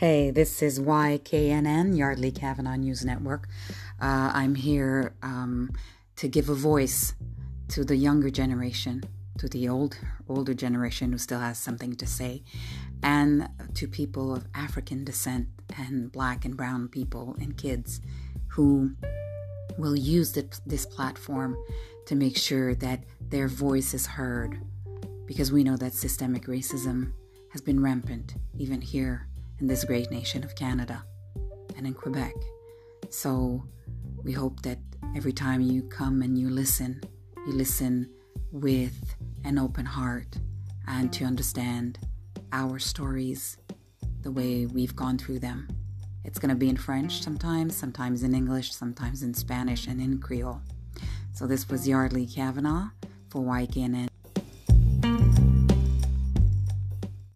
Hey, this is YKNN, Yardley Kavanaugh News Network. Uh, I'm here um, to give a voice to the younger generation, to the old, older generation who still has something to say, and to people of African descent and black and brown people and kids who will use this platform to make sure that their voice is heard. Because we know that systemic racism has been rampant, even here in this great nation of Canada and in Quebec. So we hope that every time you come and you listen, you listen with an open heart and to understand our stories the way we've gone through them. It's going to be in French sometimes, sometimes in English, sometimes in Spanish, and in Creole. So this was Yardley Kavanaugh for YKNN